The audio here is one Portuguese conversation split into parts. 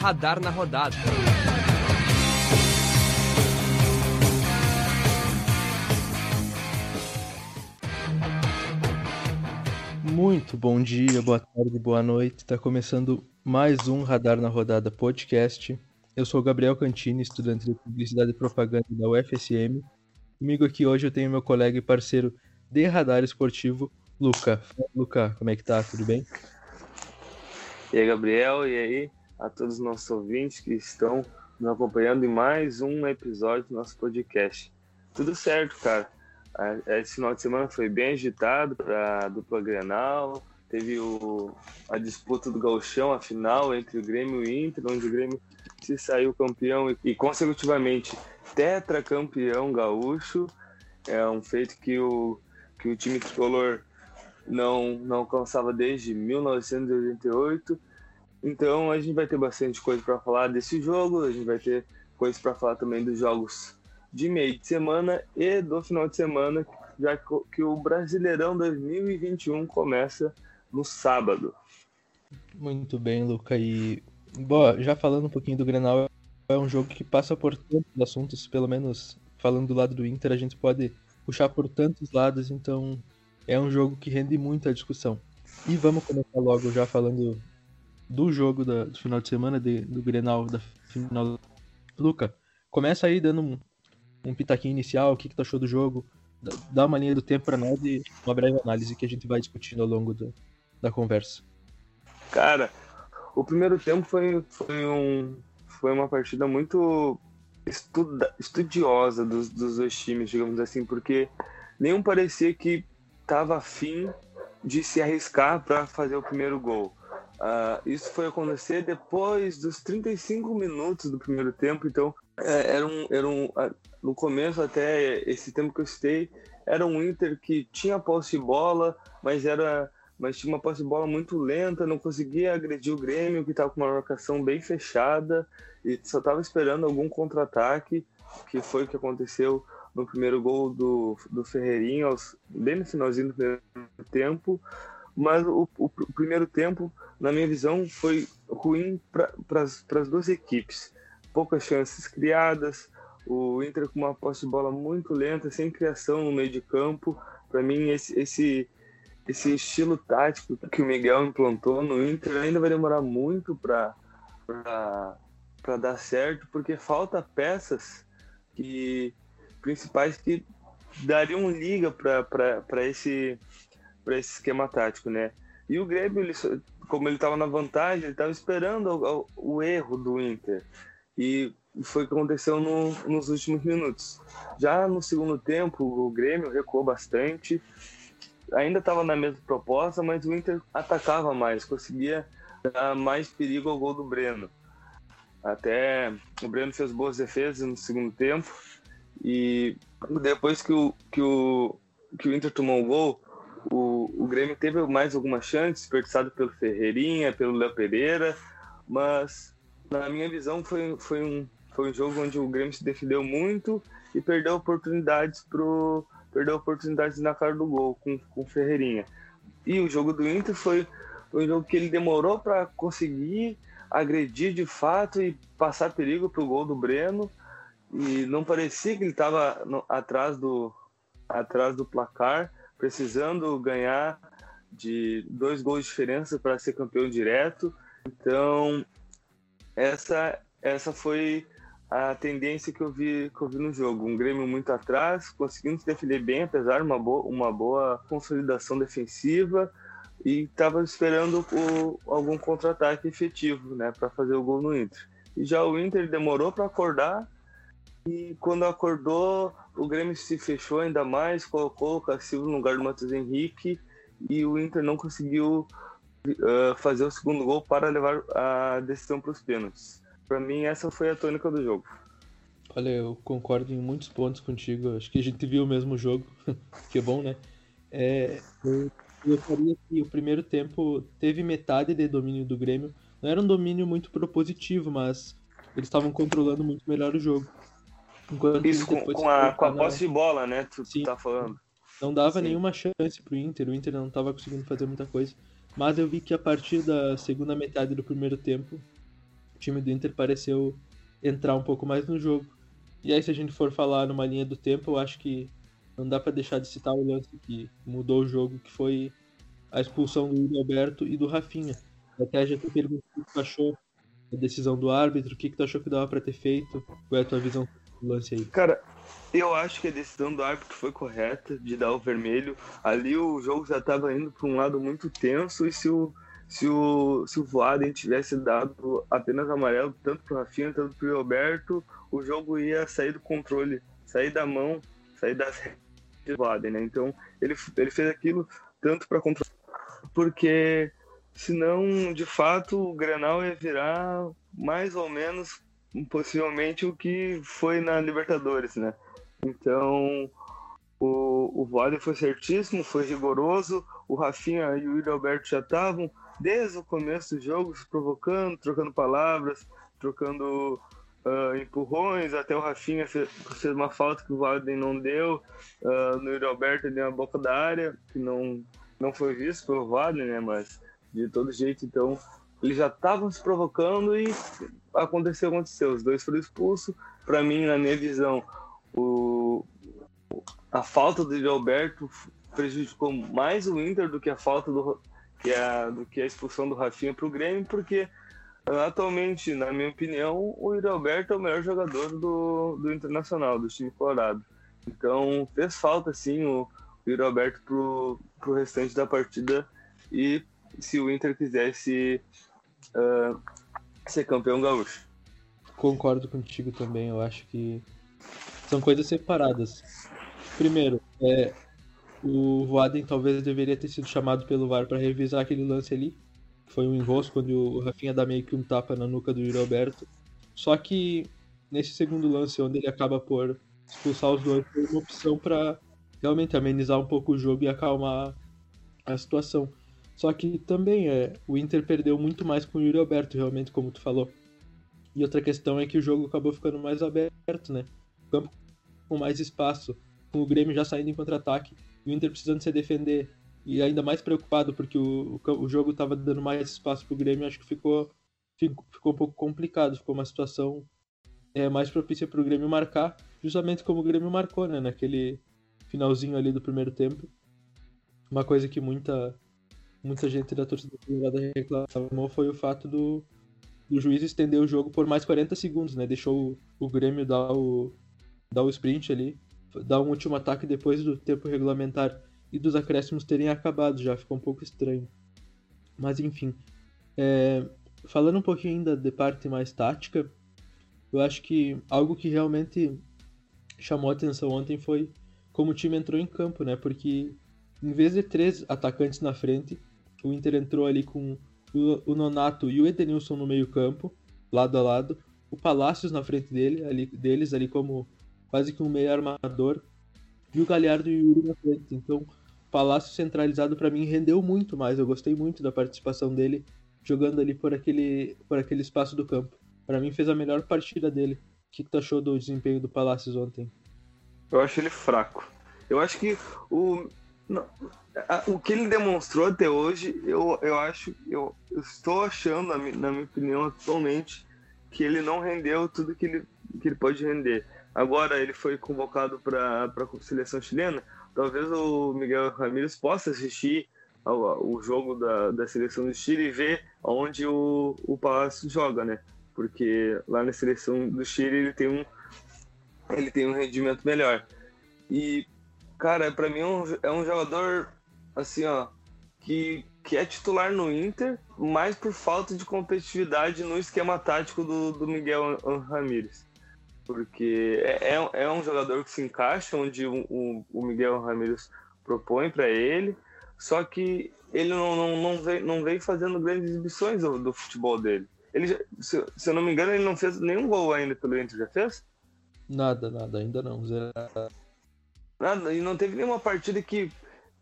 Radar na rodada. Muito bom dia, boa tarde, boa noite. Está começando mais um Radar na Rodada podcast. Eu sou Gabriel Cantini, estudante de Publicidade e Propaganda da UFSM. Comigo aqui hoje eu tenho meu colega e parceiro de radar esportivo, Luca. Luca, como é que tá? Tudo bem? E aí, Gabriel, e aí a todos os nossos ouvintes que estão nos acompanhando em mais um episódio do nosso podcast. Tudo certo, cara. Esse final de semana foi bem agitado para a dupla Grenal. Teve o, a disputa do Gauchão, a final entre o Grêmio e o Inter, onde o Grêmio se saiu campeão e, e consecutivamente tetracampeão gaúcho. É um feito que o, que o time tricolor não, não alcançava desde 1988. Então a gente vai ter bastante coisa para falar desse jogo, a gente vai ter coisa para falar também dos jogos de meio de semana e do final de semana, já que o Brasileirão 2021 começa no sábado. Muito bem, Luca. E Boa, já falando um pouquinho do Grenal, é um jogo que passa por tantos assuntos, pelo menos falando do lado do Inter, a gente pode puxar por tantos lados, então é um jogo que rende muita discussão. E vamos começar logo já falando do jogo da, do final de semana, de, do Grenal da final. Luca, começa aí dando um, um pitaquinho inicial, o que, que tu achou do jogo, dá uma linha do tempo para nós e uma breve análise que a gente vai discutindo ao longo do, da conversa. Cara, o primeiro tempo foi, foi, um, foi uma partida muito estuda, estudiosa dos, dos dois times, digamos assim, porque nenhum parecia que estava afim de se arriscar para fazer o primeiro gol. Uh, isso foi acontecer depois dos 35 minutos do primeiro tempo, então é, era um, era um, no começo até esse tempo que eu citei, era um Inter que tinha posse de bola, mas era mas tinha uma posse de bola muito lenta, não conseguia agredir o Grêmio, que estava com uma marcação bem fechada e só estava esperando algum contra-ataque, que foi o que aconteceu no primeiro gol do, do Ferreirinho, aos, bem no finalzinho do primeiro tempo. Mas o, o, o primeiro tempo, na minha visão, foi ruim para as duas equipes. Poucas chances criadas, o Inter com uma posse de bola muito lenta, sem criação no meio de campo. Para mim, esse, esse, esse estilo tático que o Miguel implantou no Inter ainda vai demorar muito para dar certo, porque falta peças que principais que dariam liga para esse, esse esquema tático, né? E o Grêmio, ele, como ele estava na vantagem, ele estava esperando o, o, erro do Inter. E foi o que aconteceu no, nos últimos minutos. Já no segundo tempo, o Grêmio recuou bastante, ainda estava na mesma proposta, mas o Inter atacava mais, conseguia dar mais perigo ao gol do Breno. Até o Breno fez boas defesas no segundo tempo e depois que o, que o, que o Inter tomou o gol, o, o Grêmio teve mais algumas chances, desperdiçado pelo Ferreirinha, pelo Léo Pereira, mas na minha visão foi, foi, um, foi um jogo onde o Grêmio se defendeu muito e perdeu oportunidades pro perdeu oportunidades na cara do gol com, com Ferreirinha. E o jogo do Inter foi um jogo que ele demorou para conseguir agredir de fato e passar perigo para o gol do Breno. E não parecia que ele estava atrás do, atrás do placar, precisando ganhar de dois gols de diferença para ser campeão direto. Então, essa, essa foi a tendência que eu vi, que eu vi no jogo. Um Grêmio muito atrás, conseguindo se defender bem, apesar de uma boa, uma boa consolidação defensiva, e estava esperando o, algum contra-ataque efetivo né, para fazer o gol no Inter. E já o Inter demorou para acordar, e quando acordou, o Grêmio se fechou ainda mais, colocou o Cacildo no lugar do Matheus Henrique, e o Inter não conseguiu uh, fazer o segundo gol para levar a decisão para os pênaltis. Para mim, essa foi a tônica do jogo. Olha, eu concordo em muitos pontos contigo. Acho que a gente viu o mesmo jogo, que é bom, né? É, eu faria que o primeiro tempo teve metade de domínio do Grêmio. Não era um domínio muito propositivo, mas eles estavam controlando muito melhor o jogo. Enquanto Isso com, com, a, com a posse de bola, né? Tu, Sim. tá falando. Não dava Sim. nenhuma chance pro Inter, o Inter não tava conseguindo fazer muita coisa. Mas eu vi que a partir da segunda metade do primeiro tempo, o time do Inter pareceu entrar um pouco mais no jogo. E aí, se a gente for falar numa linha do tempo, eu acho que não dá pra deixar de citar o lance que mudou o jogo, que foi a expulsão do Yuri Alberto e do Rafinha. Até já te perguntei o que tu achou da decisão do árbitro, o que, que tu achou que dava pra ter feito, qual é a tua visão lance aí? Cara, eu acho que a decisão do árbitro foi correta de dar o vermelho. Ali o jogo já estava indo para um lado muito tenso e se o se o, se o Voaden tivesse dado apenas amarelo, tanto para o Rafinha, tanto para o Roberto, o jogo ia sair do controle, sair da mão, sair das do Voaden, né? Então ele, ele fez aquilo tanto para controlar, porque senão, de fato, o Grenal ia virar mais ou menos possivelmente o que foi na Libertadores, né? Então, o, o Voaden foi certíssimo, foi rigoroso, o Rafinha e o William Alberto já estavam desde o começo do jogo se provocando, trocando palavras, trocando uh, empurrões, até o Rafinha fez, fez, uma falta que o Voaden não deu, uh, no William Alberto deu uma boca da área, que não, não foi visto pelo Voaden, né? Mas de todo jeito, então, eles já estavam se provocando e aconteceu, aconteceu. Os dois foram expulsos. Para mim, na minha visão, o, a falta do Alberto prejudicou mais o Inter do que a falta do que a, do que a expulsão do Rafinha para o Grêmio, porque atualmente, na minha opinião, o Alberto é o melhor jogador do, do Internacional, do time colorado. Então fez falta sim o, o pro, pro restante da partida e se o Inter quisesse uh, ser campeão gaúcho. Concordo contigo também, eu acho que são coisas separadas. Primeiro, é, o Voaden talvez deveria ter sido chamado pelo VAR para revisar aquele lance ali. Foi um enrosco onde o Rafinha dá meio que um tapa na nuca do Yuri Alberto. Só que nesse segundo lance, onde ele acaba por expulsar os dois, foi uma opção para realmente amenizar um pouco o jogo e acalmar a situação. Só que também é, o Inter perdeu muito mais com o Yuri Alberto, realmente, como tu falou. E outra questão é que o jogo acabou ficando mais aberto, né? O campo com mais espaço, com o Grêmio já saindo em contra-ataque e o Inter precisando se defender e ainda mais preocupado porque o, o, o jogo estava dando mais espaço para o Grêmio, acho que ficou, ficou, ficou um pouco complicado, ficou uma situação é, mais propícia para o Grêmio marcar, justamente como o Grêmio marcou, né, naquele finalzinho ali do primeiro tempo. Uma coisa que muita muita gente da torcida reclamou foi o fato do, do juiz estender o jogo por mais 40 segundos, né? Deixou o, o Grêmio dar o, dar o sprint ali, dar um último ataque depois do tempo regulamentar e dos acréscimos terem acabado, já ficou um pouco estranho. Mas enfim, é, falando um pouquinho ainda de parte mais tática, eu acho que algo que realmente chamou atenção ontem foi como o time entrou em campo, né? Porque em vez de três atacantes na frente, o Inter entrou ali com o Nonato e o Edenilson no meio campo, lado a lado, o Palácios na frente dele, ali, deles ali como quase que um meio armador, e o Galhardo e o Yuri na frente. Então, Palácio centralizado para mim rendeu muito mais. Eu gostei muito da participação dele jogando ali por aquele, por aquele espaço do campo. Para mim fez a melhor partida dele. O que, que tu achou do desempenho do Palácios ontem? Eu acho ele fraco. Eu acho que o não, o que ele demonstrou até hoje, eu, eu acho, eu, estou achando, na minha, na minha, opinião, atualmente, que ele não rendeu tudo que ele, que ele pode render. Agora ele foi convocado para a seleção chilena, talvez o Miguel Ramírez possa assistir ao, o jogo da, da seleção do Chile e ver onde o, o Palácio joga, né? Porque lá na seleção do Chile ele tem um, ele tem um rendimento melhor. E Cara, para mim é um, é um jogador, assim, ó, que, que é titular no Inter, mais por falta de competitividade no esquema tático do, do Miguel Ramírez. Porque é, é, é um jogador que se encaixa onde o, o, o Miguel Ramírez propõe para ele, só que ele não, não, não, vem, não vem fazendo grandes exibições do, do futebol dele. Ele, se, se, eu não me engano, ele não fez nenhum gol ainda pelo Inter, já fez? Nada, nada, ainda não. Zero. Nada, e não teve nenhuma partida que,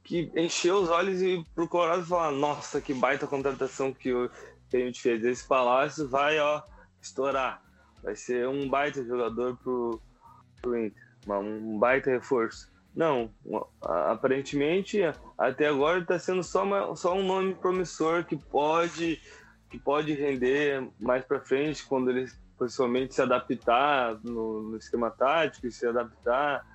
que encheu os olhos e pro Colorado falar, nossa, que baita contratação que, a gente fez. Esse Palácio vai, ó, estourar. Vai ser um baita jogador pro, pro Inter. Um baita reforço. Não, aparentemente até agora está sendo só, uma, só um nome promissor que pode que pode render mais para frente quando ele possivelmente se adaptar no, no esquema tático se adaptar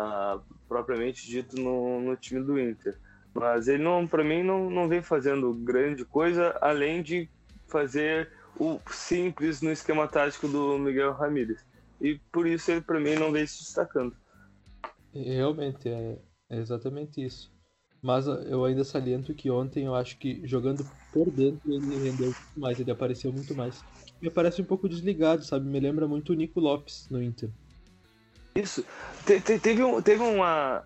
uh, propriamente dito no, no, time do Inter. Mas ele não, para mim, não, não vem fazendo grande coisa além de fazer o simples no esquema tático do Miguel Ramírez. E por isso ele, para mim, não vem se destacando. Realmente, é, é exatamente isso. Mas eu ainda saliento que ontem eu acho que jogando por dentro ele rendeu muito mais, ele apareceu muito mais. Me parece um pouco desligado, sabe? Me lembra muito o Nico Lopes no Inter. Isso. Te, te, teve, um, teve uma.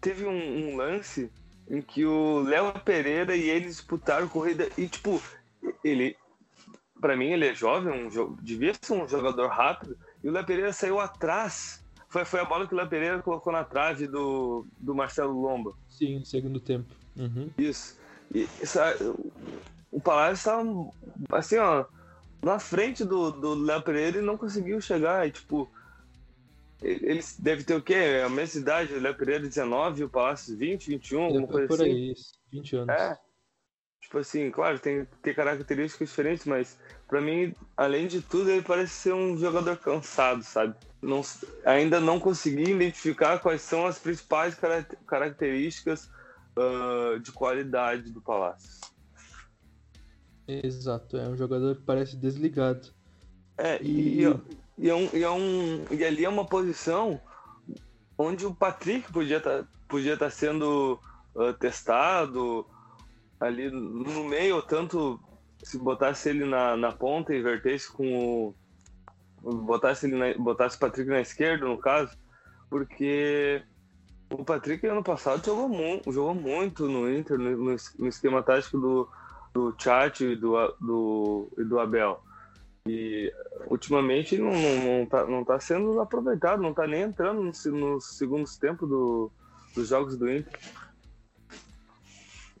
Teve um, um, lance em que o Léo Pereira e ele disputaram corrida e, tipo, ele. Pra mim, ele é jovem, um, devia ser um jogador rápido, e o Léo Pereira saiu atrás foi, foi a bola que o Léo Pereira colocou na trave do, do Marcelo Lomba. Sim, segundo tempo. Uhum. Isso. E, o Palácio estava assim, ó, na frente do, do Léo Pereira e não conseguiu chegar. E, tipo, ele deve ter o quê? A mesma idade, o Léo Pereira 19, o Palácio 20, 21, alguma coisa por assim. Por aí, isso. 20 anos. É. Tipo assim, claro, tem, tem características diferentes, mas para mim, além de tudo, ele parece ser um jogador cansado, sabe? Não, ainda não consegui identificar quais são as principais características uh, de qualidade do Palácio. Exato, é um jogador que parece desligado. É, e, e, e, é um, e, é um, e ali é uma posição onde o Patrick podia estar tá, podia tá sendo uh, testado ali no meio, tanto se botasse ele na, na ponta e invertesse com o. botasse ele na, botasse o Patrick na esquerda, no caso, porque o Patrick ano passado jogou, mu jogou muito no Inter, no, no esquema tático do, do Chat e do, do, e do Abel. E ultimamente não, não, não, tá, não tá sendo aproveitado, não tá nem entrando nos no segundos tempos do, dos jogos do Inter.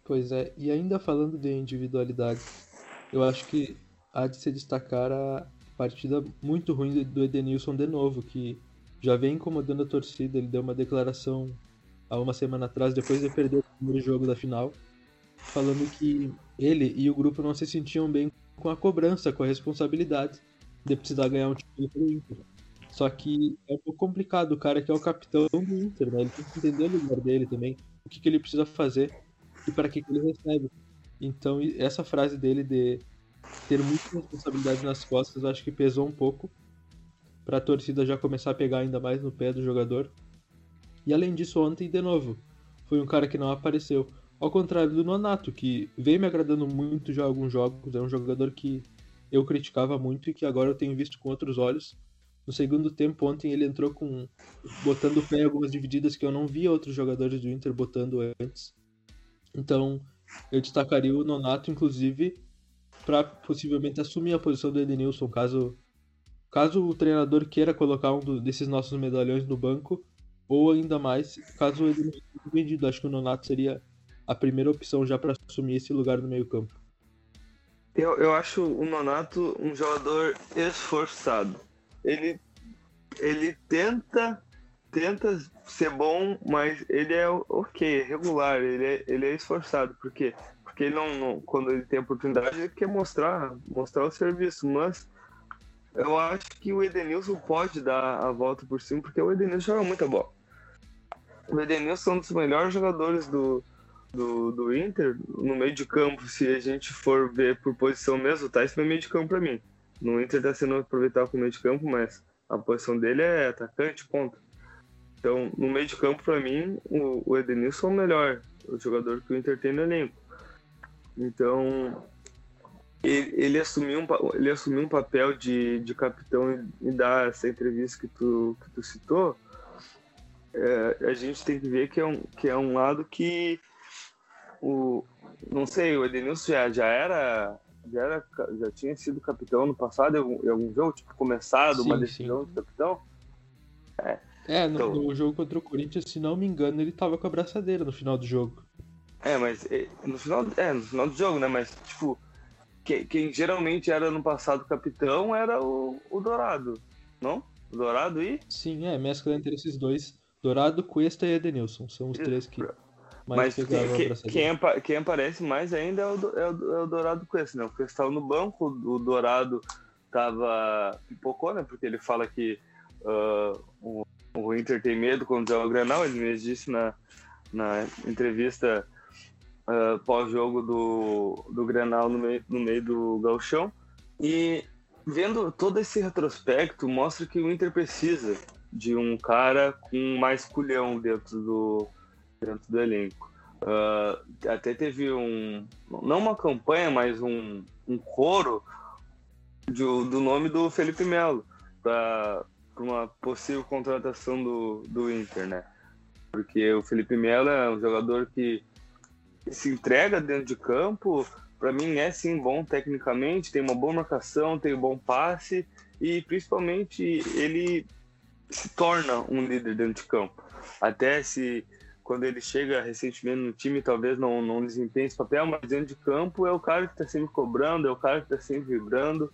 Pois é, e ainda falando de individualidade, eu acho que há de se destacar a partida muito ruim do Edenilson de novo, que já vem incomodando a torcida. Ele deu uma declaração há uma semana atrás, depois de perder o primeiro jogo da final, falando que ele e o grupo não se sentiam bem com a cobrança, com a responsabilidade de precisar ganhar um título pro Inter. Só que é um pouco complicado, o cara que é o capitão do Inter, né? Ele tem que entender o lugar dele também, o que, que ele precisa fazer e para que, que ele recebe. Então, essa frase dele de ter muita responsabilidade nas costas, eu acho que pesou um pouco para a torcida já começar a pegar ainda mais no pé do jogador. E além disso, ontem, de novo, foi um cara que não apareceu. Ao contrário do Nonato, que veio me agradando muito já alguns jogos, é um jogador que eu criticava muito e que agora eu tenho visto com outros olhos. No segundo tempo, ontem ele entrou com botando o pé em algumas divididas que eu não via outros jogadores do Inter botando antes. Então, eu destacaria o Nonato, inclusive, para possivelmente assumir a posição do Edenilson, caso, caso o treinador queira colocar um do, desses nossos medalhões no banco, ou ainda mais, caso o Edenilson seja vendido. Acho que o Nonato seria a primeira opção já para assumir esse lugar no meio-campo. Eu, eu acho o Nonato um jogador esforçado. Ele, ele tenta tenta ser bom, mas ele é ok, regular, ele é, ele é esforçado. Por quê? Porque ele não, não, quando ele tem oportunidade, ele quer mostrar, mostrar o serviço, mas eu acho que o Edenilson pode dar a volta por cima, porque o Edenilson joga muita bola. O Edenilson é um dos melhores jogadores do, do, do Inter no meio de campo. Se a gente for ver por posição mesmo, tá? Isso é meio de campo para mim. No Inter tá sendo aproveitado como meio de campo, mas a posição dele é atacante, ponto. Então, no meio de campo, para mim, o, o Edenilson é o melhor, o jogador que o Inter tem no elenco. Então, ele, ele, assumiu, um, ele assumiu um papel de, de capitão e dar essa entrevista que tu, que tu citou. É, a gente tem que ver que é um, que é um lado que o não sei, o Edenilson já, já era já era já tinha sido capitão no passado em algum, em algum jogo, tipo começado sim, uma decisão sim. de capitão. É, é, no, então, no, jogo contra o Corinthians, se não me engano, ele tava com a braçadeira no final do jogo. É, mas no final, é, no final do jogo, né? Mas, tipo, quem, quem geralmente era no passado capitão era o, o Dourado, não? O Dourado e? Sim, é, mescla entre esses dois. Dourado, Cuesta e Edenilson. São os três que Mas quem, quem, quem, quem, aparece mais ainda é o, é o, é o Dourado Cuesta, né? O estava no banco, o Dourado tava pipocou, né? Porque ele fala que uh, o, o, Inter tem medo quando joga o Granal, ele mesmo disse na, na entrevista uh, pós-jogo do, do Granal no meio, no meio do galchão. E vendo todo esse retrospecto, mostra que o Inter precisa de um cara com mais culhão dentro do, dentro do elenco. Uh, até teve um, não uma campanha, mas um, um coro de, do nome do Felipe Melo para uma possível contratação do, do Inter, né? Porque o Felipe Melo é um jogador que se entrega dentro de campo, para mim é sim bom tecnicamente, tem uma boa marcação, tem um bom passe e principalmente ele se torna um líder dentro de campo. Até se quando ele chega recentemente no time, talvez não, não desempenhe esse papel, mas dentro de campo é o cara que está sempre cobrando, é o cara que está sempre vibrando.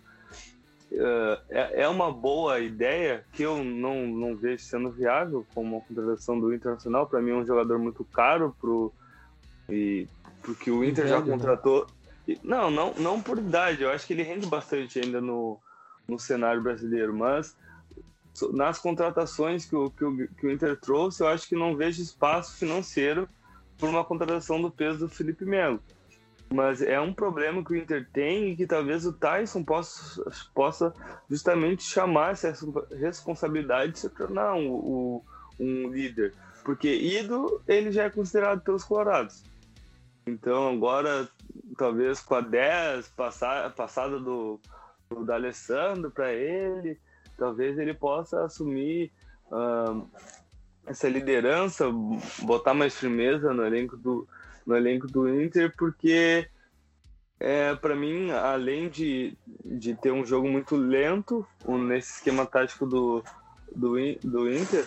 Uh, é, é uma boa ideia que eu não, não vejo sendo viável como a contratação do Internacional. Para mim é um jogador muito caro pro, e, porque o Inter já né? contratou. Não, não, não por idade, eu acho que ele rende bastante ainda no, no cenário brasileiro, mas nas contratações que o, que, o, que o Inter trouxe, eu acho que não vejo espaço financeiro por uma contratação do peso do Felipe Melo. Mas é um problema que o Inter tem e que talvez o Tyson possa, possa justamente chamar essa responsabilidade de se tornar um, um líder. Porque Ido, ele já é considerado pelos colorados. Então agora, talvez com a 10 passar, passada do, do Alessandro para ele, talvez ele possa assumir uh, essa liderança, botar mais firmeza no elenco do, no elenco do Inter, porque é, para mim, além de, de ter um jogo muito lento nesse esquema tático do, do, do Inter,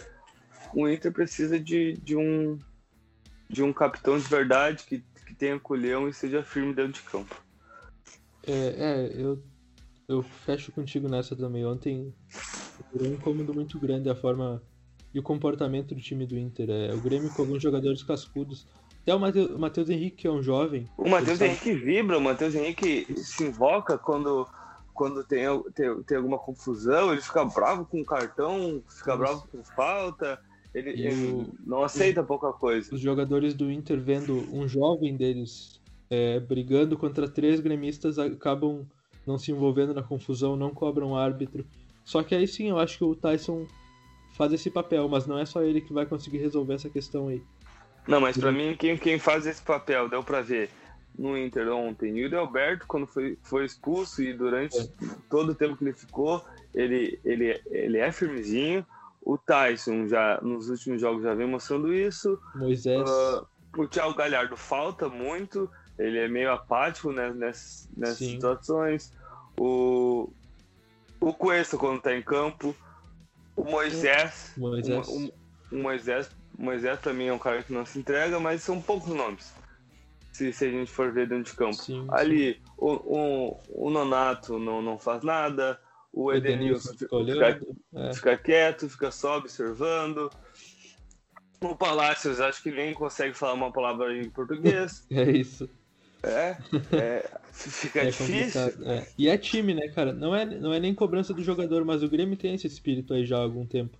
o Inter precisa de, de, um, de um capitão de verdade que, que tenha colhão e seja firme dentro de campo. É, é eu eu fecho contigo nessa também. Ontem foi um incômodo muito grande a forma e o comportamento do time do Inter. É, o Grêmio com alguns jogadores cascudos. Até o Matheus Henrique, que é um jovem. O Matheus Henrique vibra, o Matheus Henrique se invoca quando, quando tem, tem, tem alguma confusão, ele fica bravo com o cartão, fica Isso. bravo com falta. Ele, ele o, não aceita os, pouca coisa. Os jogadores do Inter vendo um jovem deles é, brigando contra três gremistas acabam não se envolvendo na confusão, não cobram árbitro. Só que aí sim, eu acho que o Tyson faz esse papel, mas não é só ele que vai conseguir resolver essa questão aí. Não, mas para mim, quem, quem faz esse papel, deu para ver no Inter ontem, e o Alberto, quando foi, foi expulso e durante é. todo o tempo que ele ficou, ele, ele, ele é firmezinho. O Tyson já nos últimos jogos já vem mostrando isso. Moisés. Uh, o Thiago Galhardo falta muito ele é meio apático né, nessas, nessas situações. O, o Cuesta, quando está em campo. O Moisés. Moisés. O, o, Moisés. Moisés também é um cara que não se entrega, mas são poucos nomes. Se, se a gente for ver dentro de campo. Sim, Ali, sim. O, o, o Nonato não, não faz nada. O Edenilson fica, fica, é. fica, quieto, fica só observando. O Palácios acho que nem consegue falar uma palavra em português. É isso. É, é fica é difícil. É. E é time, né, cara? Não é, não é nem cobrança do jogador, mas o Grêmio tem esse espírito aí já há algum tempo.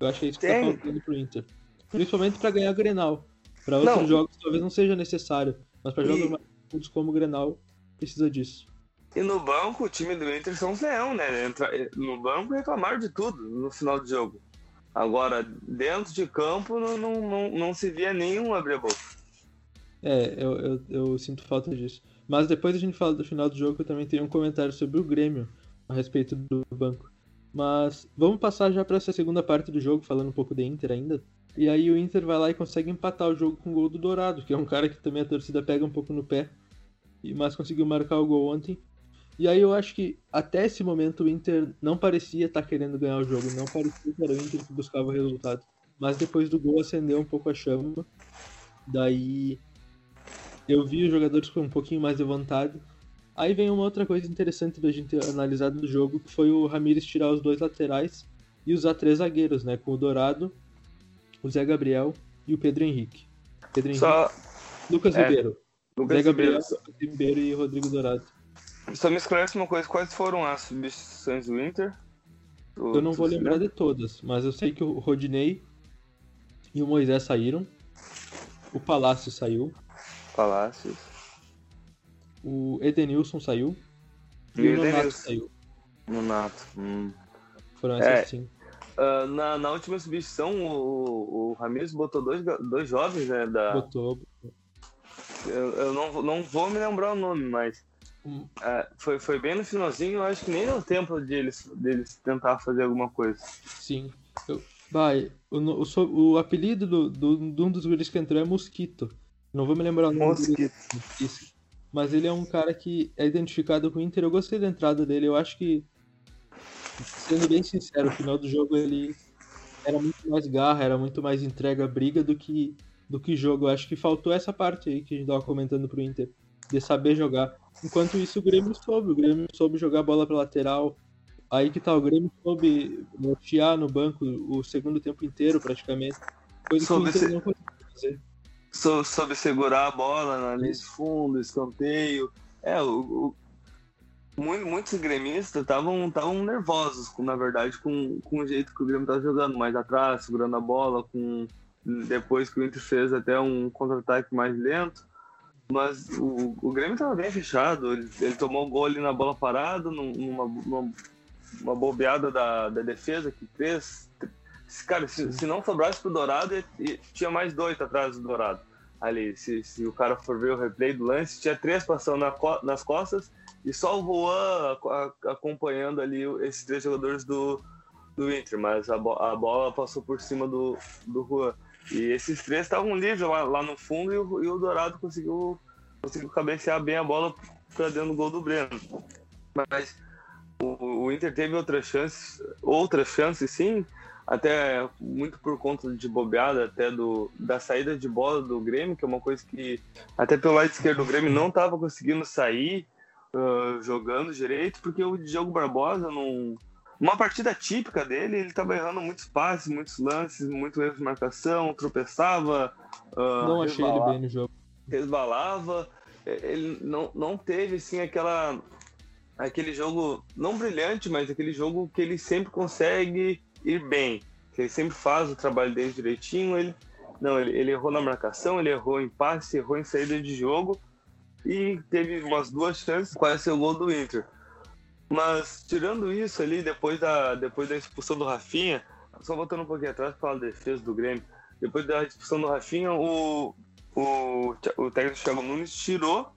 Eu acho que é isso que tá tem. tá faltando pro Inter. Principalmente para ganhar Grenal. Para outros não. jogos talvez não seja necessário, mas para jogos mais como o Grenal precisa disso. E no banco, o time do Inter são leão, né? Entra, no banco reclamaram de tudo no final do jogo. Agora, dentro de campo, não, não, não, não se via nenhum abrir a boca. É, eu, eu, eu, sinto falta disso. Mas depois a gente fala do final do jogo, eu também tenho um comentário sobre o Grêmio a respeito do banco. Mas vamos passar já para essa segunda parte do jogo, falando um pouco de Inter ainda. E aí o Inter vai lá e consegue empatar o jogo com o gol do Dourado, que é um cara que também a torcida pega um pouco no pé, mas conseguiu marcar o gol ontem. E aí eu acho que até esse momento o Inter não parecia estar tá querendo ganhar o jogo, não parecia que era o Inter que buscava o resultado. Mas depois do gol acendeu um pouco a chama. Daí eu vi os jogadores com um pouquinho mais de vontade. Aí vem uma outra coisa interessante da gente analisar do jogo, que foi o Ramires tirar os dois laterais e usar três zagueiros, né? Com o Dourado, o Zé Gabriel e o Pedro Henrique. Pedro Henrique, Só, Lucas é, Ribeiro. Lucas Zé Gabriel, Ribeiro, Ribeiro e Rodrigo Dourado. só me esclarece uma coisa, quais foram as substituições do Inter? Eu não vou lembrar lembra? de todas, mas eu sei que o Rodinei e o Moisés saíram. O Palácio saiu. Palácios. O Edenilson saiu. E, E o o Nonato Edenilson. saiu. No Nato. Hum. Foram essas É. sim. Ah, na, na última substituição, o, o Ramires botou dois, dois jovens, né? Da, Botou. eu eu não, vou- não vou me lembrar o nome, mas Hum. ah, foi, foi bem no finalzinho. Eu acho que nem deu tempo deles, deles tentar fazer alguma coisa. Sim. Eu, vai, o, o, o apelido do, do, de um dos guris que entrou é Mosquito. Não vou me lembrar o nome dele. Isso. Mas ele é um cara que é identificado com o Inter. Eu gostei da entrada dele. Eu acho que, sendo bem sincero, o final do jogo ele era muito mais garra, era muito mais entrega, briga do que do que jogo. Eu acho que faltou essa parte aí que a gente tava comentando pro Inter, de saber jogar. Enquanto isso, o Grêmio soube. O Grêmio soube jogar bola pra lateral. Aí que tá, o Grêmio soube nortear no banco o segundo tempo inteiro, praticamente. Coisa que o Soube Inter ser- não conseguiu fazer. Sou- soube segurar a bola na linha de fundo, escanteio. É, o, o- muito- muitos gremistas estavam nervosos, na verdade, com, com o jeito que o Grêmio estava jogando, mais atrás, segurando a bola, com depois que o Inter fez até um contra-ataque mais lento. Mas o, o Grêmio estava bem fechado, ele, ele tomou o gol ali na bola parada, num- numa, numa, uma bobeada da, da defesa que fez. Cara, se, se não sobrasse pro Dourado, tinha mais dois atrás do Dourado. Ali, se, se o cara for ver o replay do lance, tinha três passando na nas costas e só o Juan ac- a- acompanhando ali esses três jogadores do, do Inter, mas a, a bola passou por cima do, do Juan. E esses três estavam livres lá, lá no fundo e o, e o Dourado conseguiu, conseguiu cabecear bem a bola para dentro do gol do Breno. Mas o, o Inter teve outras chances, outras chances sim, até muito por conta de bobeada, até do, da saída de bola do Grêmio, que é uma coisa que até pelo lado esquerdo o Grêmio não estava conseguindo sair ah, jogando direito, porque o Diogo Barbosa não. Uma partida típica dele, ele estava errando muitos passes, muitos lances, muito erro de marcação, tropeçava. ah, Não achei ele bem no jogo. resbalava, é, ele não, não teve assim aquela aquele jogo não brilhante, mas aquele jogo que ele sempre consegue ir bem, que ele sempre faz o trabalho dele direitinho, ele não, ele, ele errou na marcação, ele errou em passe, errou em saída de jogo e teve umas duas chances, quase ser o gol do Inter. Mas tirando isso ali, depois da, depois da expulsão do Rafinha, só voltando um pouquinho atrás para da defesa do Grêmio, depois da expulsão do Rafinha, o, o, o técnico Thiago Nunes tirou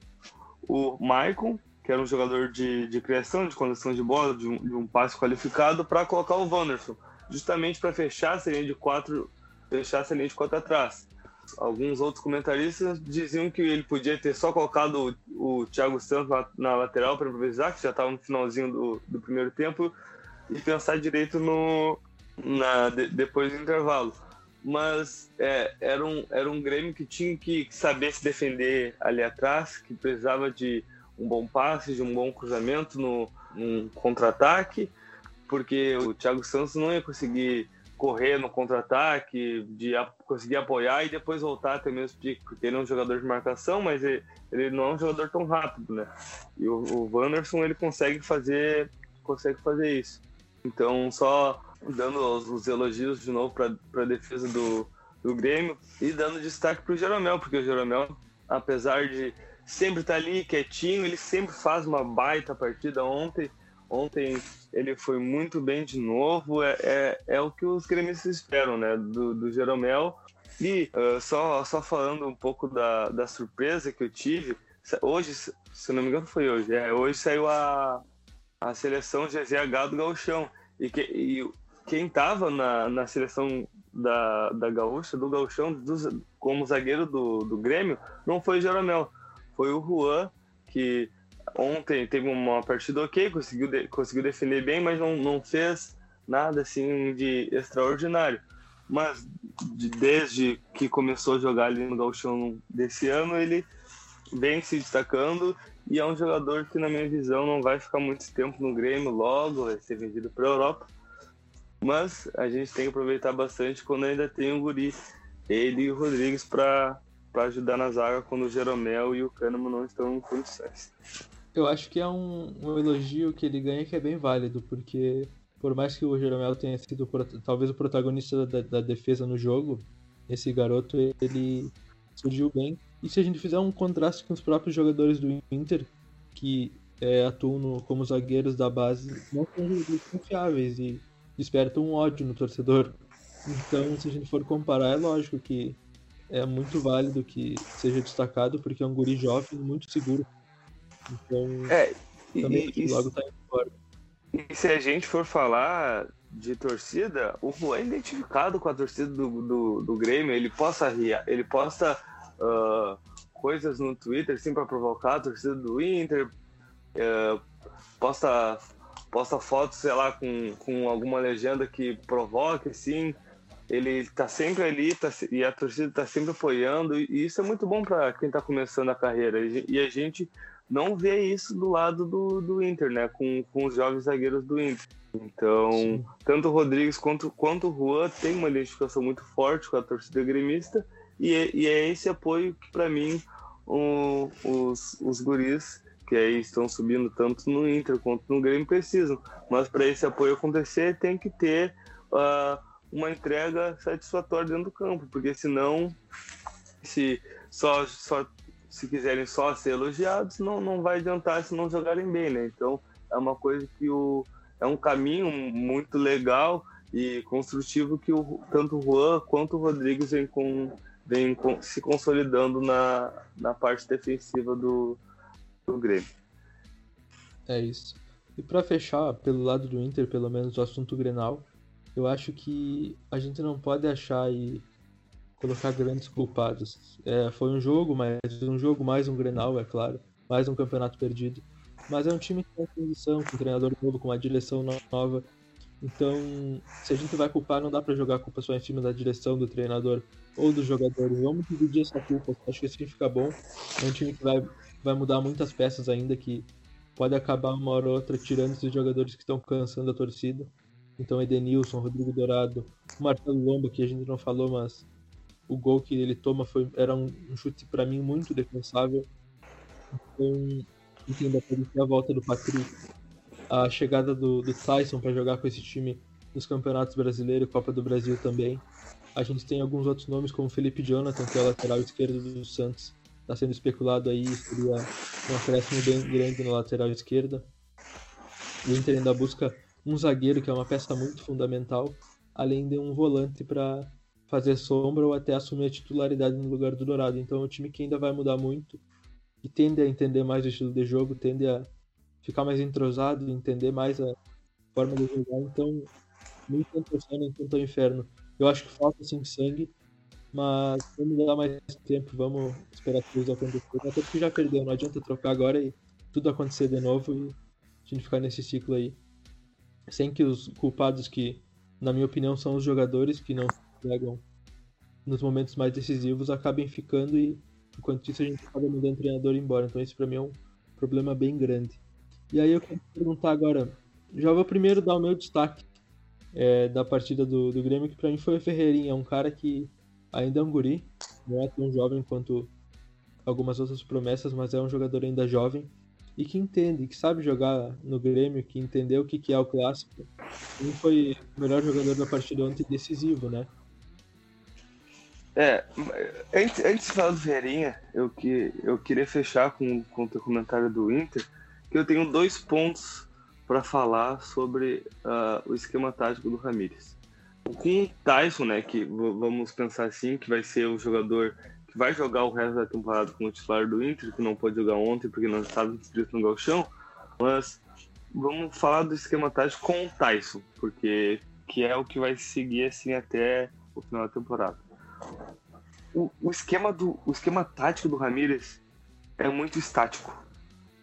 o Maicon, que era um jogador de, de criação, de condução de bola, de um, de um passe qualificado, para colocar o Wanderson, justamente para fechar essa linha de quatro, fechar essa linha de quatro atrás. Alguns outros comentaristas diziam que ele podia ter só colocado o, o Thiago Santos na, na lateral para improvisar, que já estava no finalzinho do, do primeiro tempo, e pensar direito no, na, de- depois do intervalo mas é, era, um, era um Grêmio que tinha que saber se defender ali atrás, que precisava de um bom passe, de um bom cruzamento no num contra-ataque, porque o Thiago Santos não ia conseguir correr no contra-ataque, de conseguir apoiar e depois voltar até mesmo porque ele é um jogador de marcação, mas ele, ele não é um jogador tão rápido, né? E o, o Wanderson ele consegue fazer, consegue fazer isso. Então só dando os, os elogios de novo para a defesa do, do Grêmio e dando destaque para o Jeromel, porque o Jeromel, apesar de sempre estar ali quietinho, ele sempre faz uma baita partida. Ontem, ontem ele foi muito bem de novo, é, é, é o que os gremistas esperam né, do, do Jeromel. E uh, só, só falando um pouco da, da surpresa que eu tive, hoje, se não me engano foi hoje, é, hoje saiu a, a seleção GZH do Gauchão. E, que, e quem estava na, na seleção da, da Gaúcha, do Gauchão, do, como zagueiro do, do Grêmio, não foi o Jeromel, foi o Juan, que ontem teve uma partida ok, conseguiu, de, conseguiu defender bem, mas não, não fez nada assim de extraordinário. Mas de, desde que começou a jogar ali no Gauchão desse ano, ele vem se destacando e é um jogador que, na minha visão, não vai ficar muito tempo no Grêmio logo, vai ser vendido para a Europa. Mas a gente tem que aproveitar bastante quando ainda tem o Guri, ele e o Rodrigues para ajudar na zaga quando o Jeromel e o Kahneman não estão em condições. Eu acho que é um, um elogio que ele ganha que é bem válido, porque por mais que o Jeromel tenha sido talvez o protagonista da, da, defesa no jogo, esse garoto ele surgiu bem. E se a gente fizer um contraste com os próprios jogadores do Inter, que é, atuam no, como zagueiros da base, não são confiáveis e despertam um ódio no torcedor. Então, se a gente for comparar, é lógico que é muito válido que seja destacado, porque é um guri jovem, muito seguro. Então, é, e, também e, tá indo embora. E se a gente for falar de torcida, o Juan é identificado com a torcida do, do, do Grêmio, ele posta, ele posta uh, coisas no Twitter assim, para provocar a torcida do Inter, uh, posta, posta fotos, sei lá, com, com alguma legenda que provoque, assim. Ele tá sempre ali tá, e a torcida tá sempre apoiando, e isso é muito bom para quem tá começando a carreira. E a gente não vê isso do lado do, do Inter, né? Com, com os jovens zagueiros do Inter. Então, Sim. tanto o Rodrigues quanto, quanto o Juan tem uma identificação muito forte com a torcida gremista e é, e é esse apoio que, para mim, o, os, os guris que aí estão subindo tanto no Inter quanto no Grêmio precisam. Mas para esse apoio acontecer, tem que ter uh, uma entrega satisfatória dentro do campo, porque senão, se só, só se quiserem só ser elogiados, não, não vai adiantar se não jogarem bem, né? Então é uma coisa que o, é um caminho muito legal e construtivo que o, tanto o Juan quanto o Rodrigues vem, com, vem com, se consolidando na, na parte defensiva do, do Grêmio. É isso. E para fechar, pelo lado do Inter, pelo menos o assunto Grenal, eu acho que a gente não pode achar e colocar grandes culpados. É, foi um jogo, mas um jogo mais um Grenal, é claro, mais um campeonato perdido. Mas é um time que tem transição, com um treinador novo, com uma direção nova. Então, se a gente vai culpar, não dá para jogar a culpa só em cima da direção do treinador ou dos jogadores. Vamos dividir essa culpa. Acho que assim fica bom. É um time que vai, vai mudar muitas peças ainda, que pode acabar uma hora ou outra tirando esses jogadores que estão cansando a torcida. Então, Edenilson, Rodrigo Dourado, Marcelo Lomba, que a gente não falou, mas o gol que ele toma foi, era um, um chute para mim muito defensável. Então, entendo a volta do Patrick, a chegada do, do Tyson para jogar com esse time nos campeonatos brasileiro e Copa do Brasil também. A gente tem alguns outros nomes, como Felipe Jonathan, que é o lateral esquerdo do Santos, está sendo especulado aí, seria um acréscimo bem grande na lateral esquerda. O Inter ainda busca um zagueiro, que é uma peça muito fundamental, além de um volante para fazer sombra ou até assumir a titularidade no lugar do Dourado. Então é um time que ainda vai mudar muito e tende a entender mais o estilo de jogo, tende a ficar mais entrosado, entender mais a forma de jogar. Então, nem tanto céu, nem tanto inferno. Eu acho que falta sim sangue, mas vamos dar mais tempo, vamos esperar tudo acontecer. Até porque já perdeu, não adianta trocar agora e tudo acontecer de novo e a gente ficar nesse ciclo aí. Sem que os culpados que, na minha opinião, são os jogadores que não pegam nos momentos mais decisivos acabem ficando e enquanto isso a gente acaba mudando o treinador embora. Então isso para mim é um problema bem grande. E aí eu quero perguntar agora, já vou primeiro dar o meu destaque é, da partida do, do Grêmio, que para mim foi o Ferreirinha, um cara que ainda é um guri, não é tão jovem quanto algumas outras promessas, mas é um jogador ainda jovem e que entende, que sabe jogar no Grêmio, que entendeu o que, que é o clássico. Ele foi o melhor jogador da partida ontem decisivo, né? É, antes, antes de falar do Verinha, eu, que, eu queria fechar com, com o teu comentário do Inter, que eu tenho dois pontos para falar sobre uh, o esquema tático do Ramires. Com o Tyson, né, que vamos pensar assim, que vai ser o jogador que vai jogar o resto da temporada como titular do Inter, que não pode jogar ontem porque não estava inscrito no Galchão, mas vamos falar do esquema tático com o Tyson, porque que é o que vai seguir assim até o final da temporada. O, o esquema do o esquema tático do Ramírez é muito estático.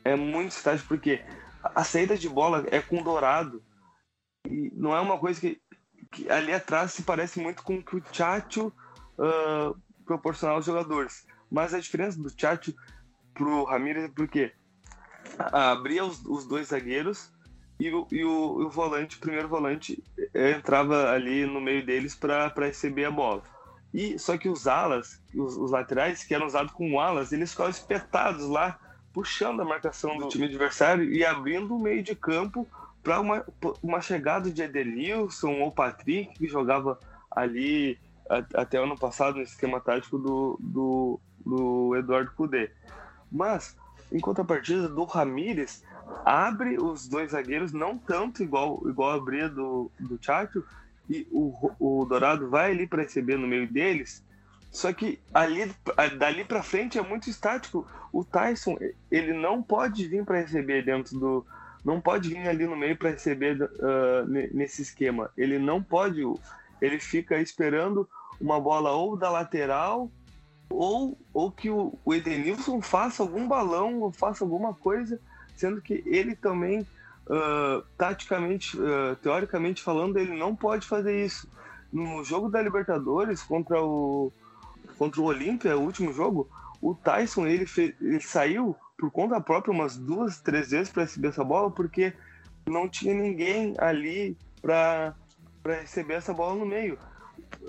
É muito estático porque a, saída de bola é com dourado e não é uma coisa que, que ali atrás se parece muito com o que o Chacho uh, proporcionava aos jogadores. Mas a diferença do Chacho pro Ramírez é porque abria os, os dois zagueiros e o, e o, o volante, o primeiro volante, eh, entrava ali no meio deles para receber a bola. E só que os alas, os, os, laterais que eram usados como alas, eles ficavam espetados lá, puxando a marcação do time adversário e abrindo o meio de campo para uma, uma chegada de Edenilson ou Patrick, que jogava ali até ano passado no esquema tático do, do, do Eduardo Cudê. Mas, em contrapartida, do Ramírez abre os dois zagueiros, não tanto igual, igual abria do, do Chacho, e o, o Dourado vai ali para receber no meio deles. Só que ali, dali para frente é muito estático. O Tyson ele não pode vir para receber dentro do, não pode vir ali no meio para receber uh, nesse esquema. Ele não pode, ele fica esperando uma bola ou da lateral ou, ou que o, o Edenilson faça algum balão ou faça alguma coisa, sendo que ele também, uh, taticamente, uh, teoricamente falando, ele não pode fazer isso. No jogo da Libertadores contra o contra o Olímpia, o último jogo, o Tyson ele, ele saiu por conta própria umas duas, três vezes para receber essa bola, porque não tinha ninguém ali para receber essa bola no meio.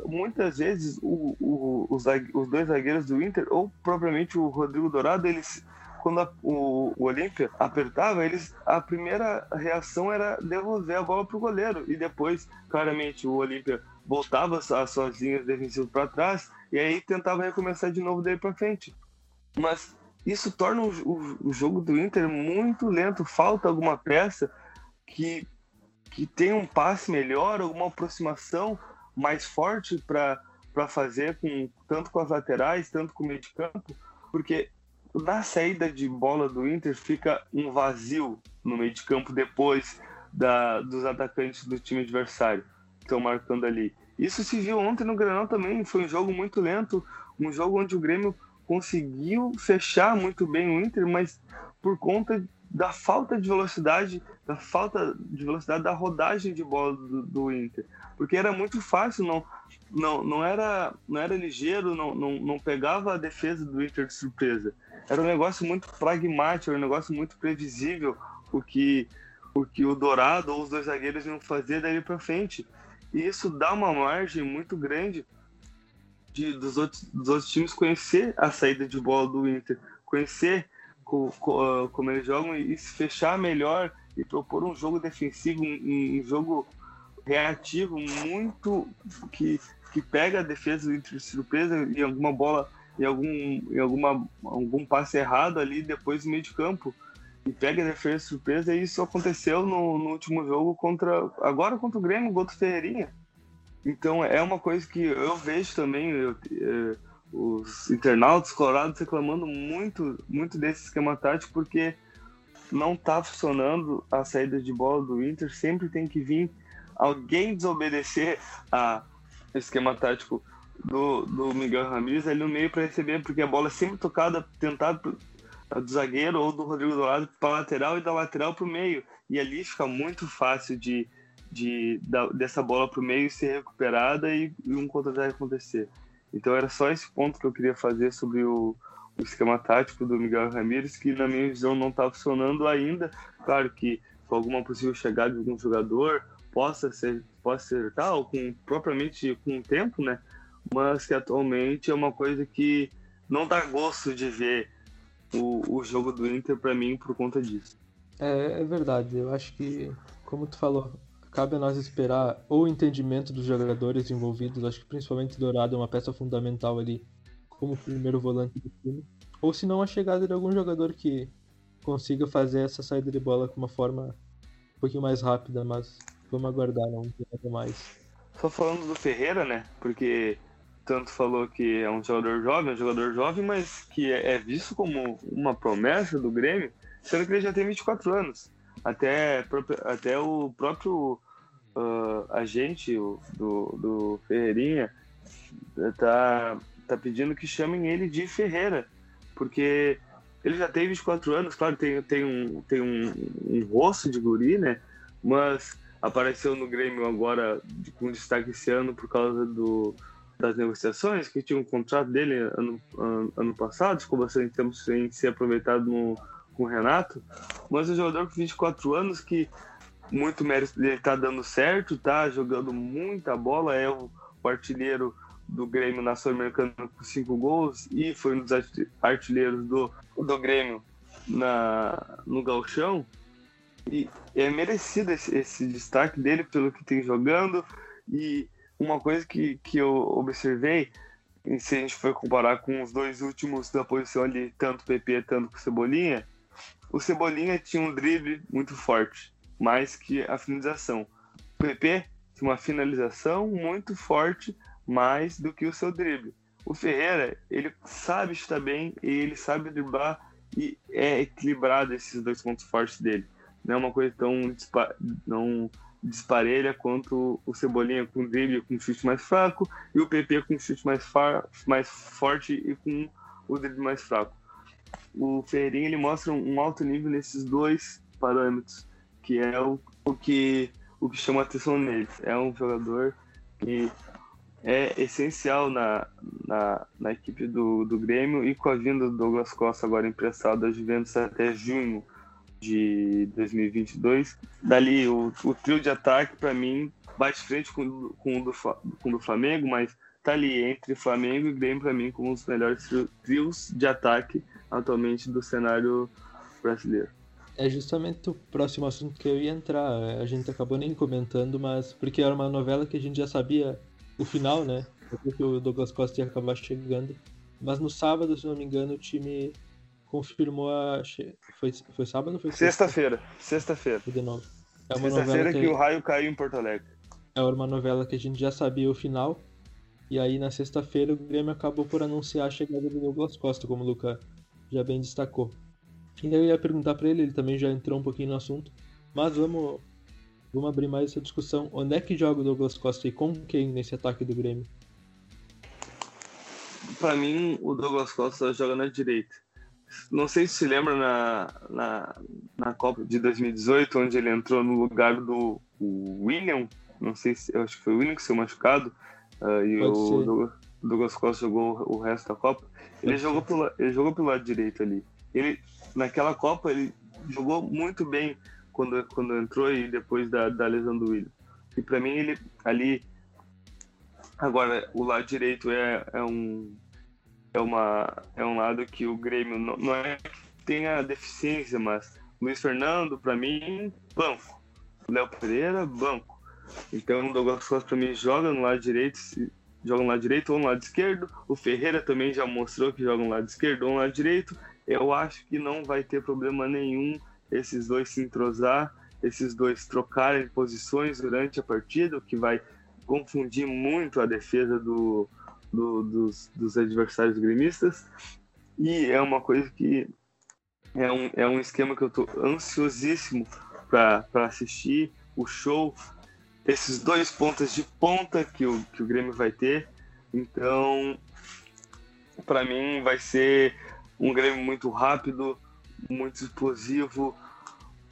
Muitas vezes o, o, os, os, dois zagueiros do Inter, ou propriamente o Rodrigo Dourado, eles quando a, o, o Olímpia apertava, eles a primeira reação era devolver a bola para o goleiro e depois, claramente, o Olímpia voltava as suas linhas defensivas para trás e aí tentava recomeçar de novo daí para frente. Mas isso torna o, o, o, jogo do Inter muito lento. Falta alguma peça que, que tenha um passe melhor, alguma aproximação mais forte para fazer com tanto com as laterais, tanto com o meio de campo, porque na saída de bola do Inter fica um vazio no meio de campo depois da, dos atacantes do time adversário que estão marcando ali. Isso se viu ontem no Granal também, foi um jogo muito lento, um jogo onde o Grêmio conseguiu fechar muito bem o Inter, mas por conta da falta de velocidade, da falta de velocidade da rodagem de bola do, do Inter, porque era muito fácil, não, não, não era, não era ligeiro, não, não, não pegava a defesa do Inter de surpresa. Era um negócio muito pragmático, era um negócio muito previsível o que o que o Dourado ou os dois zagueiros iam fazer daí para frente. E isso dá uma margem muito grande de, dos, outros, dos outros times conhecer a saída de bola do Inter, conhecer co, co, uh, como eles jogam e, se fechar melhor e propor um jogo defensivo, um, um jogo reativo muito que, que pega a defesa de surpresa em alguma bola, em algum, em alguma, algum passe errado ali depois do meio de campo e pega a defesa de surpresa e isso aconteceu no, no último jogo contra agora contra o Grêmio, contra o Ferreirinha então é uma coisa que eu vejo também eu, é, os internautas colorados reclamando muito, muito desse esquema tático porque não está funcionando a saída de bola do Inter. Sempre tem que vir alguém desobedecer a esquema tático do, do Miguel Ramírez ali no meio para receber, porque a bola é sempre tocada, tentada do zagueiro ou do Rodrigo do lado para lateral e da lateral para o meio. E ali fica muito fácil de, de, da, dessa bola para o meio ser recuperada e, e um contra-ataque acontecer. Então era só esse ponto que eu queria fazer sobre o, o esquema tático do Miguel Ramírez, que na minha visão não está funcionando ainda. Claro que com alguma possível chegada de algum jogador possa ser possa tal, com propriamente com o tempo, né? Mas que atualmente é uma coisa que não dá gosto de ver o, o jogo do Inter para mim por conta disso. É, é verdade. Eu acho que, como tu falou, cabe a nós esperar o entendimento dos jogadores envolvidos. Acho que principalmente Dourado é uma peça fundamental ali como primeiro volante do time. Ou se não, a chegada de algum jogador que consiga fazer essa saída de bola com uma forma um pouquinho mais rápida, mas vamos aguardar, não tem mais. Só falando do Ferreira, né? Porque tanto falou que é um jogador jovem, um jogador jovem, mas que é, é visto como uma promessa do Grêmio, sendo que ele já tem 24 anos. Até, até o próprio uh, a gente do, do Ferreirinha tá, tá pedindo que chamem ele de Ferreira, porque ele já tem 24 anos, claro, tem, tem, um, tem um, um rosto de guri, né? Mas apareceu no Grêmio agora com destaque esse ano por causa do, das negociações, que tinha um contrato dele ano, ano, ano passado, ficou bastante tempo sem ser aproveitado no, com o Renato. Mas é um jogador com 24 anos que muito mérito dele tá dando certo, tá jogando muita bola, é o, o artilheiro do Grêmio na Sul-Americana com cinco gols e foi um dos artilheiros do, do Grêmio na, no Galchão. E é merecido esse, esse destaque dele pelo que tem jogando. E uma coisa que, que eu observei, se a gente for comparar com os dois últimos da posição ali, tanto PP tanto o Cebolinha, o Cebolinha tinha um drible muito forte, mais que a finalização. O PP tinha uma finalização muito forte, mais do que o seu drible. O Ferreira, ele sabe estar bem e ele sabe driblar e é equilibrado esses dois pontos fortes dele. Não é uma coisa tão não disparelha quanto o Cebolinha com drible com chute mais fraco e o PP com chute mais, mais forte e com o drible mais fraco. O Ferreirinha ele mostra um alto nível nesses dois parâmetros, que é o, o que o que chama atenção nele. É um jogador que é essencial na, na, na, equipe do, do Grêmio e com a vinda do Douglas Costa agora emprestado da Juventus até junho de 2022. Dali, o, o trio de ataque, para mim, bate frente com, com, o do, com o do Flamengo, mas tá ali entre Flamengo e Grêmio, para mim, como um dos melhores trios de ataque atualmente do cenário brasileiro. É justamente o próximo assunto que eu ia entrar. A gente acabou nem comentando, mas porque era uma novela que a gente já sabia o final, né? Porque o Douglas Costa ia acabar chegando. Mas no sábado, se não me engano, o time confirmou a. Foi, foi sábado ou foi sexta-feira? Sexta-feira. De novo. É uma Sexta-feira que... que o raio caiu em Porto Alegre. É uma novela que a gente já sabia o final. E aí na sexta-feira o Grêmio acabou por anunciar a chegada do Douglas Costa, como o Luca já bem destacou. E eu ia perguntar para ele, ele também já entrou um pouquinho no assunto. Mas vamos, vamos abrir mais essa discussão. Onde é que joga o Douglas Costa e com quem nesse ataque do Grêmio? Para mim, o Douglas Costa joga na direita não sei se se lembra na, na, na Copa de 2018, onde ele entrou no lugar do William, não sei se, eu acho que foi o William que se machucado, uh, e Pode o Douglas, Douglas Costa jogou o resto da Copa. Ele jogou, pelo, ele jogou pelo lado direito ali. Ele, naquela Copa, ele jogou muito bem quando, quando entrou e depois da, da lesão do William. E para mim, ele ali. Agora, o lado direito é, é um é, uma, é um lado que o Grêmio não, não é que tenha deficiência, mas Luiz Fernando, para mim, banco. Léo Pereira, banco. Então o Douglas Costa para mim joga no lado direito, joga no lado direito ou no lado esquerdo. O Ferreira também já mostrou que joga no lado esquerdo ou no lado direito. Eu acho que não vai ter problema nenhum esses dois se entrosar, esses dois trocarem posições durante a partida, o que vai confundir muito a defesa do, do, dos, dos adversários gremistas. E é uma coisa que é um, é um esquema que eu estou ansiosíssimo para assistir o show, esses dois pontas de ponta que o, que o Grêmio vai ter. Então, para mim, vai ser um Grêmio muito rápido, muito explosivo.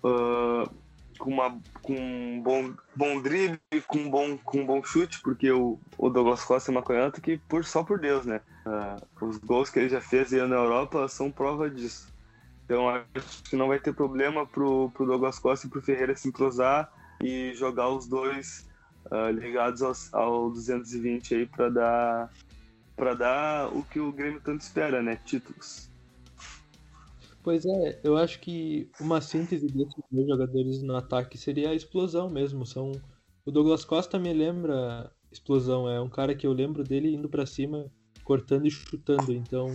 Uh, com, uma, com um bom, bom drible, com um bom, com um bom chute, porque o, o Douglas Costa é uma canhota que, por, só por Deus, né? Uh, os gols que ele já fez aí na Europa são prova disso. Então acho que não vai ter problema pro, pro Douglas Costa e pro Ferreira se entrosar e jogar os dois uh, ligados aos, ao 220 aí para dar para dar o que o Grêmio tanto espera, né? Títulos. Pois é, eu acho que uma síntese desses dois jogadores no ataque seria a explosão mesmo. São o Douglas Costa me lembra explosão, é um cara que eu lembro dele indo para cima, cortando e chutando. Então,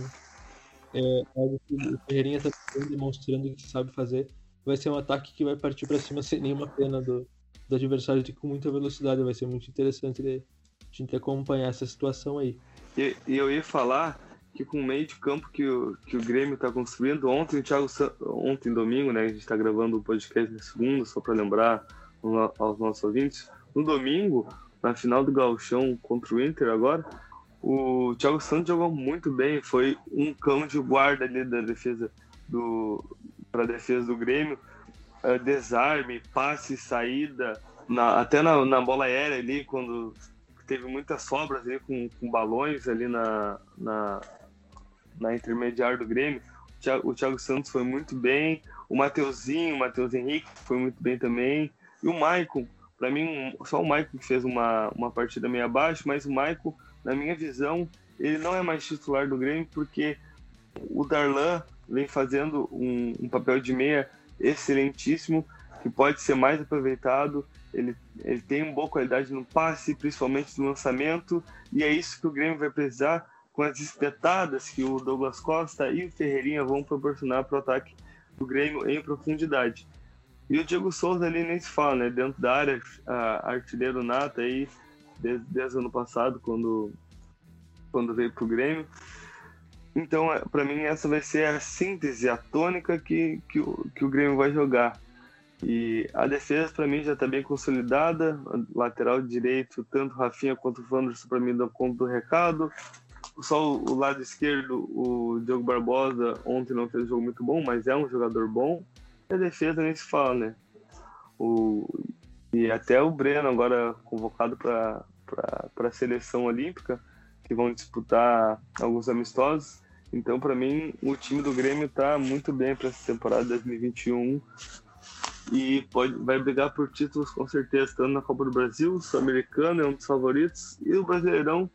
é algo que o Ferreirinha tá demonstrando que sabe fazer. Vai ser um ataque que vai partir para cima sem nenhuma pena do, do adversário com muita velocidade. Vai ser muito interessante de, gente acompanhar essa situação aí. E, e eu ia falar que com o meio de campo que o, que o Grêmio está construindo, ontem o Thiago ontem domingo, né, a gente está gravando o podcast na segunda, só para lembrar aos nossos ouvintes, no domingo, na final do Gauchão contra o Inter agora, o Thiago Santos jogou muito bem, foi um cão de guarda ali da defesa do para defesa do Grêmio, uh, desarme, passe, saída, na, até na, na bola aérea ali quando teve muitas sobras ali com, com balões ali na, na, na intermediária do Grêmio. O Thiago, o Thiago, Santos foi muito bem, o Mateuzinho, o Matheus Henrique foi muito bem também. E o Maicon, para mim, só o Maicon que fez uma, uma partida meio abaixo, mas o Maicon, na minha visão, ele não é mais titular do Grêmio porque o Darlan vem fazendo um, um papel de meia excelentíssimo, que pode ser mais aproveitado. Ele, ele tem uma boa qualidade no passe, principalmente no lançamento, e é isso que o Grêmio vai precisar com as espetadas que o Douglas Costa e o Ferreirinha vão proporcionar para o ataque do Grêmio em profundidade. E o Diego Souza ali nem se fala, né? Dentro da área, artilheiro nata aí, desde, desde ano passado, quando, quando veio para o Grêmio. Então, é, para mim, essa vai ser a síntese, a tônica que, que, o, que o Grêmio vai jogar. E a defesa, para mim, já está bem consolidada. Lateral direito, tanto Rafinha quanto o Wanderson, para mim, dão conta do recado. Só o, lado esquerdo, o Diogo Barbosa, ontem não fez um jogo muito bom, mas é um jogador bom. E a defesa nem se fala, né? O, e até o Breno, agora convocado para a seleção olímpica, que vão disputar alguns amistosos. Então, para mim, o time do Grêmio está muito bem para essa temporada 2021 e pode, vai brigar por títulos com certeza, tanto na Copa do Brasil, o Sul-Americano é um dos favoritos, e o Brasileirão,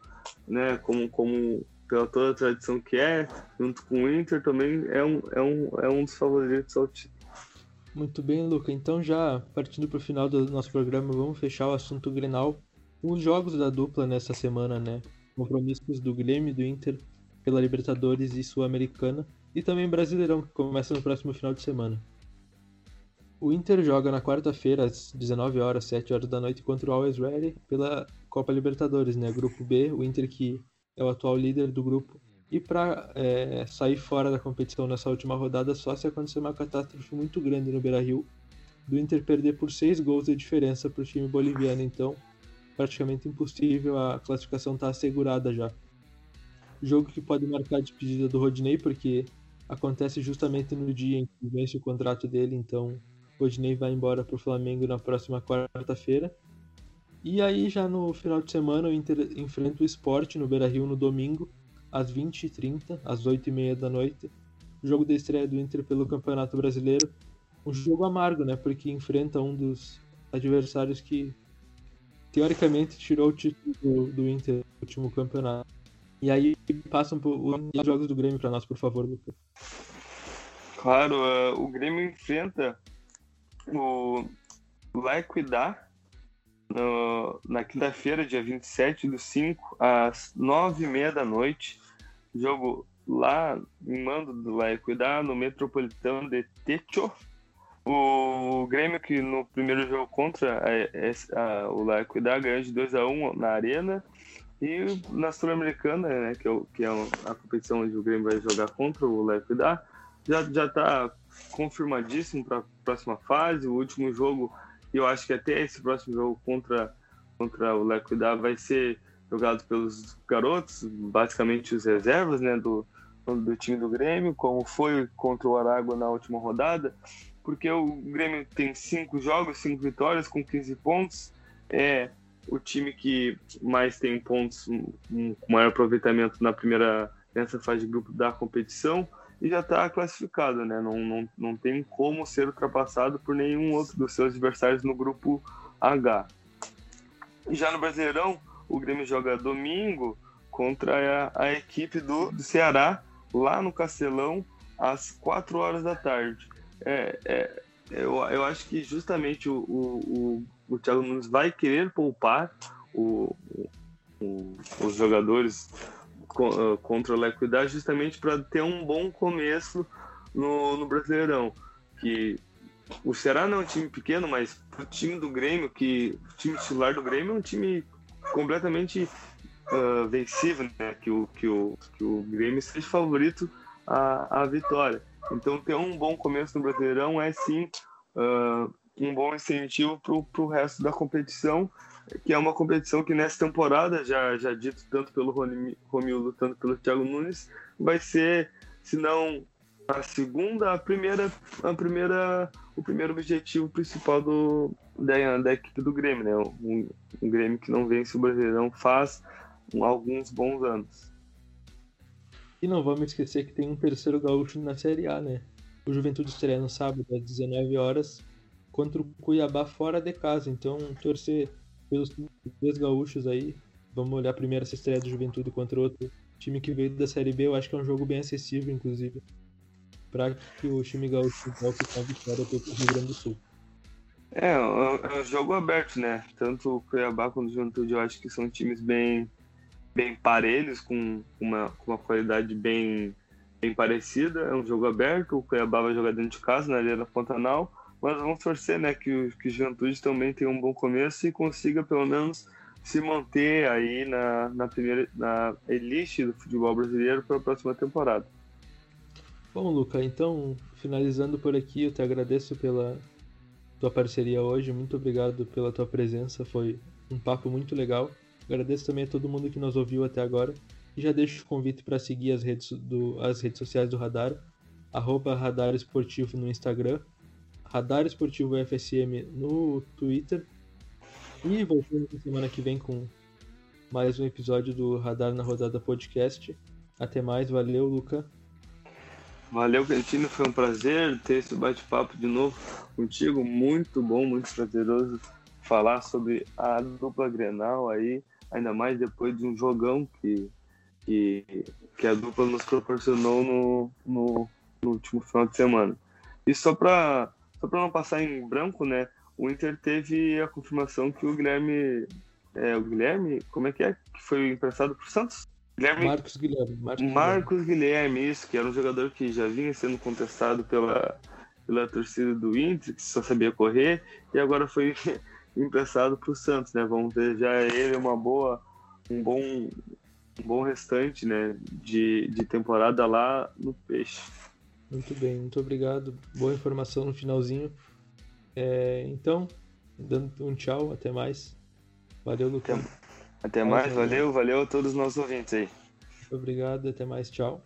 né, como, como pela toda a tradição que é, junto com o Inter também é um, é um, é um dos favoritos ao título. Muito bem, Luca. Então, já partindo para o final do nosso programa, vamos fechar o assunto Grenal os jogos da dupla nessa semana, né? compromissos do Grêmio e do Inter pela Libertadores e Sul-Americana, e também Brasileirão, que começa no próximo final de semana. O Inter joga na quarta-feira, às 19 horas, 7 horas da noite, contra o Always Ready pela Copa Libertadores, né? Grupo B, o Inter que é o atual líder do grupo. E para é, sair fora da competição nessa última rodada, só se acontecer uma catástrofe muito grande no Beira-Rio, do Inter perder por 6 gols de diferença para o time boliviano. Então, praticamente impossível, a classificação está assegurada já. Jogo que pode marcar a despedida do Rodinei, porque acontece justamente no dia em que vence o contrato dele, então Rodinei vai embora para o Flamengo na próxima quarta-feira. E aí, já no final de semana, o Inter enfrenta o Sport no Beira Rio no domingo, às 20h30, às 8h30 da noite. Jogo de estreia do Inter pelo Campeonato Brasileiro. Um jogo amargo, né? Porque enfrenta um dos adversários que teoricamente tirou o título do, Inter no último campeonato. E aí passam os jogos do Grêmio para nós, por favor, Lucas. Claro, uh, o Grêmio enfrenta o Laequidar no, na quinta-feira, dia 27 do 5, às 9h30 da noite. Jogo lá em mando do Laequidar, no Metropolitano de Techo. O Grêmio que no primeiro jogo contra a, a, o Laequidad ganhou de 2 a 1 na Arena e na Sul-Americana, né, que, é, que é a competição onde o Grêmio vai jogar contra o Laequidad, já já está confirmadíssimo para a próxima fase. O último jogo, eu acho que até esse próximo jogo contra contra o Laequidad vai ser jogado pelos garotos, basicamente os reservas, né, do do time do Grêmio, como foi contra o Aragua na última rodada porque o Grêmio tem cinco jogos, cinco vitórias com 15 pontos. É o time que mais tem pontos, com maior aproveitamento na primeira nessa fase de grupo da competição e já está classificado, né? Não, não, não tem como ser ultrapassado por nenhum outro dos seus adversários no grupo H. E já no Brasileirão, o Grêmio joga domingo contra a, a equipe do, do Ceará, lá no Castelão, às 4 horas da tarde. É, é, eu, eu acho que justamente o, o, o, o Thiago Nunes vai querer poupar o, o os jogadores ah, contra o Equidade justamente para ter um bom começo no, no Brasileirão. Que o Ceará não é um time pequeno, mas o time do Grêmio, que o time titular do Grêmio é um time completamente uh, vencível, né? Que o, que, o, que o Grêmio seja favorito à, à vitória. Então, ter um bom começo no Brasileirão é sim uh, um bom incentivo para o resto da competição, que é uma competição que nessa temporada, já, já dito tanto pelo Romildo quanto pelo Thiago Nunes, vai ser, se não a segunda, a primeira, a primeira, o primeiro objetivo principal do, da, da equipe do Grêmio, né? Um, um Grêmio que não vence o Brasileirão faz alguns bons anos. E não vamos esquecer que tem um terceiro gaúcho na Série A, né? O Juventude estreia no sábado às 19 horas contra o Cuiabá fora de casa. Então, torcer pelos três gaúchos aí. Vamos olhar primeiro essa estreia do Juventude contra outro time que veio da Série B. Eu acho que é um jogo bem acessível, inclusive, para que o time gaúcho volte com a vitória pelo Rio Grande do Sul. É, é um jogo aberto, né? Tanto o Cuiabá quanto o Juventude eu acho que são times bem, bem parelhos, com uma, com uma qualidade bem, bem parecida. É um jogo aberto, o Cuiabá vai jogar dentro de casa, na Arena Pantanal, mas vamos torcer, né, que o, que Juventude também tenha um bom começo e consiga pelo menos se manter aí na, na primeira na elite do futebol brasileiro para a próxima temporada. Bom, Luca, então finalizando por aqui, eu te agradeço pela tua parceria hoje. Muito obrigado pela tua presença, foi um papo muito legal. Agradeço também a todo mundo que nos ouviu até agora. E já deixo o convite para seguir as redes, do, as redes sociais do Radar, arroba Radar Esportivo no Instagram, Radar Esportivo FSM no Twitter. E voltamos na semana que vem com mais um episódio do Radar na Rodada Podcast. Até mais, valeu, Luca. Valeu, Cantino, foi um prazer ter esse bate-papo de novo contigo. Muito bom, muito prazeroso falar sobre a dupla Grenal aí, ainda mais depois de um jogão que, que, que a dupla nos proporcionou no, no, no último final de semana. E só para só não passar em branco, né? O Inter teve a confirmação que o Guilherme. É, o Guilherme, como é que é? Que foi emprestado para o Santos? Guilherme, Marcos Guilherme. Marcos, Marcos Guilherme. Guilherme, isso, que era um jogador que já vinha sendo contestado pela, pela torcida do Inter, que só sabia correr, e agora foi emprestado para o Santos, né? Vamos ver já ele uma boa, um bom, um bom restante, né? De, de temporada lá no Peixe. Muito bem, muito obrigado. Boa informação no finalzinho. É, então, dando um tchau, até mais. Valeu, Lucas. Até, até mais, valeu, valeu a todos os nossos ouvintes aí. Muito obrigado, até mais, tchau.